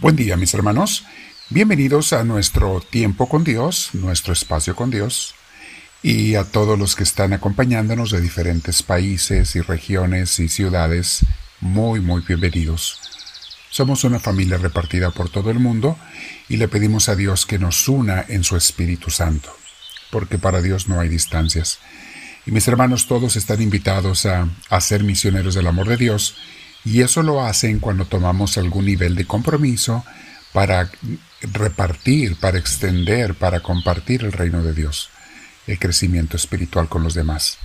Buen día mis hermanos, bienvenidos a nuestro tiempo con Dios, nuestro espacio con Dios, y a todos los que están acompañándonos de diferentes países y regiones y ciudades, muy muy bienvenidos. Somos una familia repartida por todo el mundo y le pedimos a Dios que nos una en su Espíritu Santo, porque para Dios no hay distancias. Y mis hermanos todos están invitados a, a ser misioneros del amor de Dios, y eso lo hacen cuando tomamos algún nivel de compromiso para repartir, para extender, para compartir el reino de Dios, el crecimiento espiritual con los demás.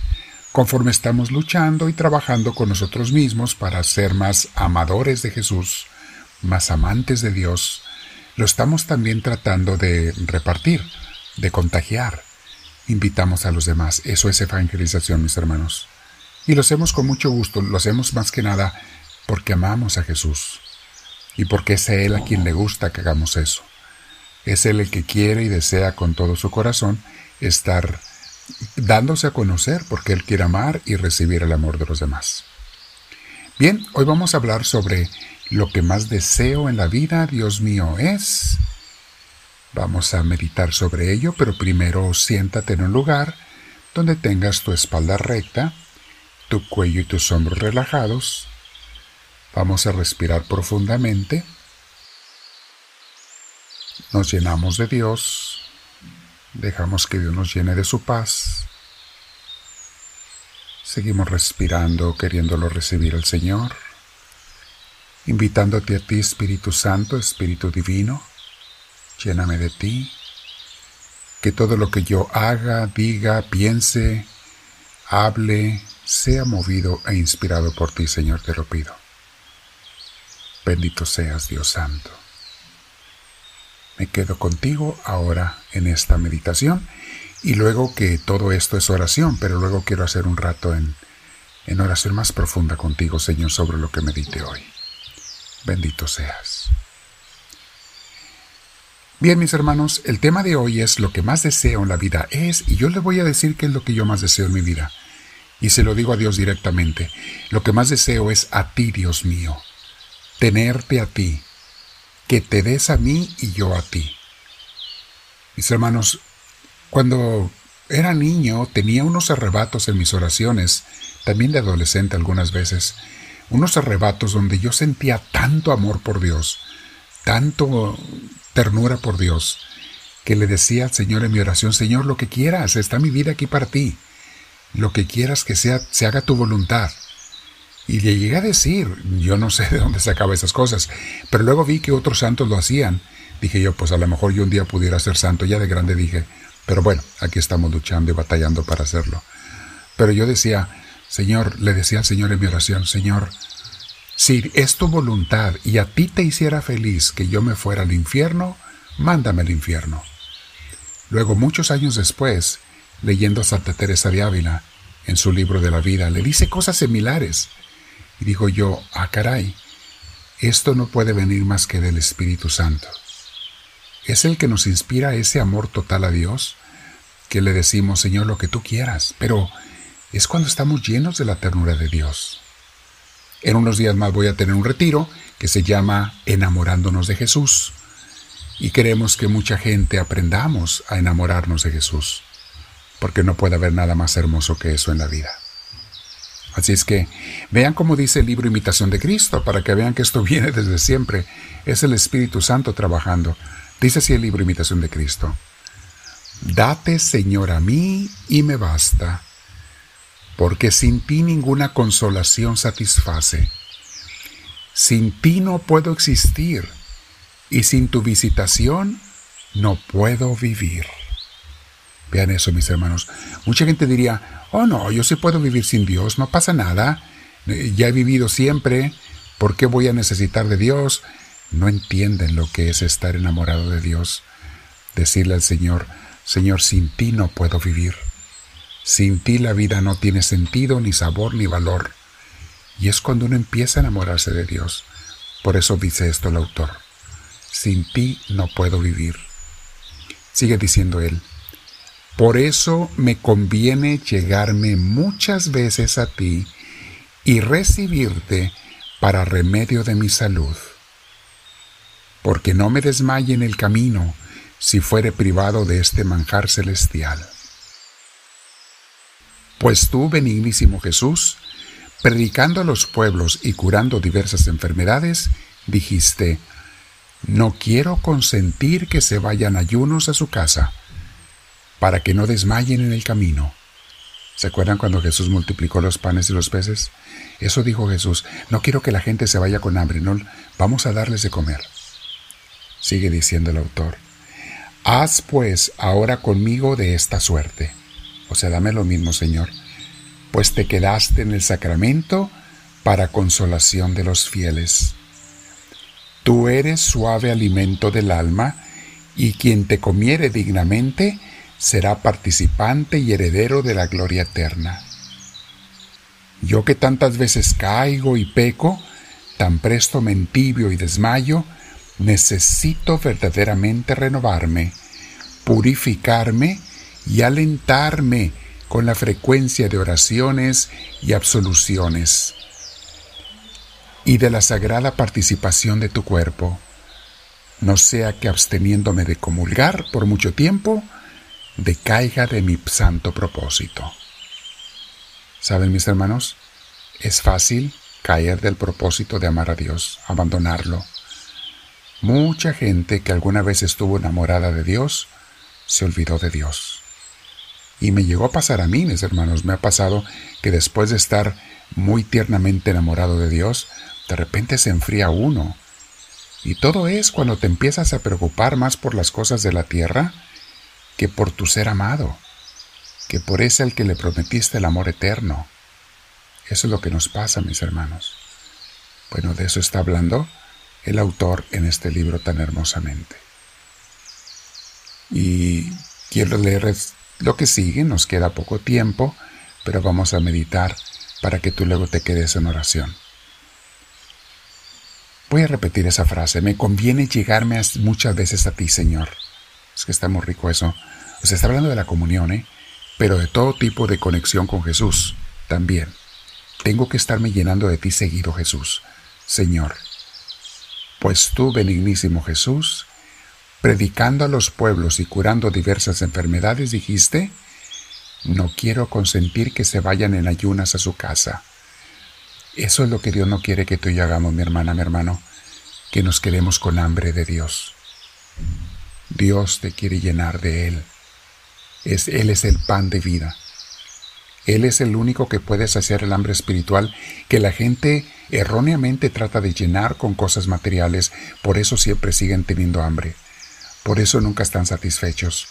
Conforme estamos luchando y trabajando con nosotros mismos para ser más amadores de Jesús, más amantes de Dios, lo estamos también tratando de repartir, de contagiar. Invitamos a los demás. Eso es evangelización, mis hermanos. Y lo hacemos con mucho gusto, lo hacemos más que nada porque amamos a Jesús y porque es Él a quien le gusta que hagamos eso. Es Él el que quiere y desea con todo su corazón estar dándose a conocer porque Él quiere amar y recibir el amor de los demás. Bien, hoy vamos a hablar sobre lo que más deseo en la vida, Dios mío, es. Vamos a meditar sobre ello, pero primero siéntate en un lugar donde tengas tu espalda recta, tu cuello y tus hombros relajados, Vamos a respirar profundamente. Nos llenamos de Dios. Dejamos que Dios nos llene de su paz. Seguimos respirando, queriéndolo recibir el Señor. Invitándote a ti, Espíritu Santo, Espíritu Divino. Lléname de ti. Que todo lo que yo haga, diga, piense, hable, sea movido e inspirado por ti, Señor, te lo pido. Bendito seas, Dios Santo. Me quedo contigo ahora en esta meditación y luego que todo esto es oración, pero luego quiero hacer un rato en, en oración más profunda contigo, Señor, sobre lo que medite hoy. Bendito seas. Bien, mis hermanos, el tema de hoy es lo que más deseo en la vida es, y yo le voy a decir qué es lo que yo más deseo en mi vida. Y se lo digo a Dios directamente. Lo que más deseo es a ti, Dios mío tenerte a ti, que te des a mí y yo a ti. Mis hermanos, cuando era niño tenía unos arrebatos en mis oraciones, también de adolescente algunas veces, unos arrebatos donde yo sentía tanto amor por Dios, tanto ternura por Dios, que le decía al Señor en mi oración, Señor, lo que quieras, está mi vida aquí para ti, lo que quieras que sea, se haga tu voluntad. Y le llegué a decir, yo no sé de dónde sacaba esas cosas, pero luego vi que otros santos lo hacían. Dije yo, pues a lo mejor yo un día pudiera ser santo, ya de grande dije, pero bueno, aquí estamos luchando y batallando para hacerlo. Pero yo decía, Señor, le decía al Señor en mi oración, Señor, si es tu voluntad y a ti te hiciera feliz que yo me fuera al infierno, mándame al infierno. Luego, muchos años después, leyendo a Santa Teresa de Ávila, en su libro de la vida, le dice cosas similares. Y digo yo, ah caray, esto no puede venir más que del Espíritu Santo. Es el que nos inspira ese amor total a Dios, que le decimos, Señor, lo que tú quieras, pero es cuando estamos llenos de la ternura de Dios. En unos días más voy a tener un retiro que se llama Enamorándonos de Jesús. Y queremos que mucha gente aprendamos a enamorarnos de Jesús, porque no puede haber nada más hermoso que eso en la vida. Así es que vean cómo dice el libro Imitación de Cristo, para que vean que esto viene desde siempre. Es el Espíritu Santo trabajando. Dice así el libro Imitación de Cristo. Date, Señor, a mí y me basta, porque sin ti ninguna consolación satisface. Sin ti no puedo existir, y sin tu visitación no puedo vivir. Vean eso, mis hermanos. Mucha gente diría, oh no, yo sí puedo vivir sin Dios, no pasa nada. Ya he vivido siempre, ¿por qué voy a necesitar de Dios? No entienden lo que es estar enamorado de Dios. Decirle al Señor, Señor, sin ti no puedo vivir. Sin ti la vida no tiene sentido, ni sabor, ni valor. Y es cuando uno empieza a enamorarse de Dios. Por eso dice esto el autor. Sin ti no puedo vivir. Sigue diciendo él, por eso me conviene llegarme muchas veces a ti y recibirte para remedio de mi salud. porque no me desmaye en el camino si fuere privado de este manjar celestial. Pues tú, benignísimo Jesús, predicando a los pueblos y curando diversas enfermedades, dijiste, no quiero consentir que se vayan ayunos a su casa, para que no desmayen en el camino. ¿Se acuerdan cuando Jesús multiplicó los panes y los peces? Eso dijo Jesús, no quiero que la gente se vaya con hambre, no, vamos a darles de comer. Sigue diciendo el autor, haz pues ahora conmigo de esta suerte. O sea, dame lo mismo, Señor, pues te quedaste en el sacramento para consolación de los fieles. Tú eres suave alimento del alma, y quien te comiere dignamente será participante y heredero de la gloria eterna. Yo que tantas veces caigo y peco, tan presto me entibio y desmayo, necesito verdaderamente renovarme, purificarme y alentarme con la frecuencia de oraciones y absoluciones y de la sagrada participación de tu cuerpo, no sea que absteniéndome de comulgar por mucho tiempo, decaiga de mi santo propósito. ¿Saben mis hermanos? Es fácil caer del propósito de amar a Dios, abandonarlo. Mucha gente que alguna vez estuvo enamorada de Dios, se olvidó de Dios. Y me llegó a pasar a mí, mis hermanos, me ha pasado que después de estar muy tiernamente enamorado de Dios, de repente se enfría uno. Y todo es cuando te empiezas a preocupar más por las cosas de la tierra que por tu ser amado, que por ese al que le prometiste el amor eterno. Eso es lo que nos pasa, mis hermanos. Bueno, de eso está hablando el autor en este libro tan hermosamente. Y quiero leer lo que sigue, nos queda poco tiempo, pero vamos a meditar para que tú luego te quedes en oración. Voy a repetir esa frase. Me conviene llegarme muchas veces a ti, Señor. Es que está muy rico eso. O sea, está hablando de la comunión, ¿eh? Pero de todo tipo de conexión con Jesús también. Tengo que estarme llenando de ti seguido, Jesús. Señor. Pues tú, benignísimo Jesús, predicando a los pueblos y curando diversas enfermedades, dijiste, no quiero consentir que se vayan en ayunas a su casa eso es lo que Dios no quiere que tú y yo hagamos, mi hermana, mi hermano, que nos quedemos con hambre de Dios. Dios te quiere llenar de Él. Es, Él es el pan de vida. Él es el único que puede saciar el hambre espiritual que la gente erróneamente trata de llenar con cosas materiales, por eso siempre siguen teniendo hambre. Por eso nunca están satisfechos,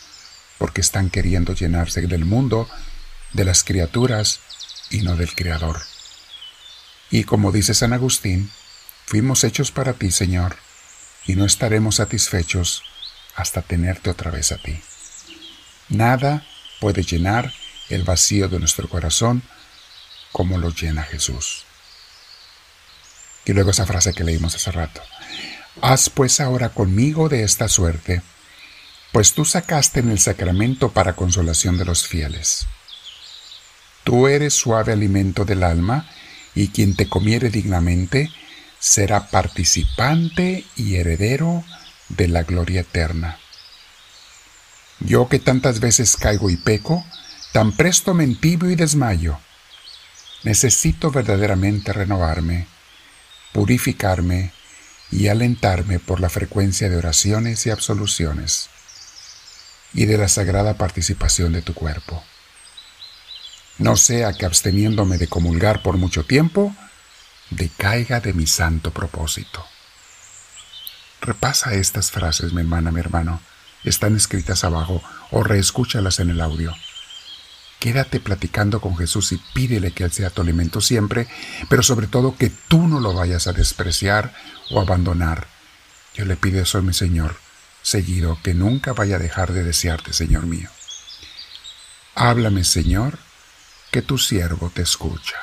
porque están queriendo llenarse del mundo, de las criaturas y no del Creador. Y como dice San Agustín, fuimos hechos para ti, Señor, y no estaremos satisfechos hasta tenerte otra vez a ti. Nada puede llenar el vacío de nuestro corazón como lo llena Jesús. Y luego esa frase que leímos hace rato. Haz pues ahora conmigo de esta suerte, pues tú sacaste en el sacramento para consolación de los fieles. Tú eres suave alimento del alma y quien te comiere dignamente será participante y heredero de la gloria eterna. Yo que tantas veces caigo y peco, tan presto me y desmayo. Necesito verdaderamente renovarme, purificarme y alentarme por la frecuencia de oraciones y absoluciones y de la sagrada participación de tu cuerpo no sea que absteniéndome de comulgar por mucho tiempo, decaiga de mi santo propósito. Repasa estas frases, mi hermana, mi hermano. Están escritas abajo o reescúchalas en el audio. Quédate platicando con Jesús y pídele que Él sea tu alimento siempre, pero sobre todo que tú no lo vayas a despreciar o abandonar. Yo le pido eso a mi Señor, seguido, que nunca vaya a dejar de desearte, Señor mío. Háblame, Señor, que tu siervo te escucha.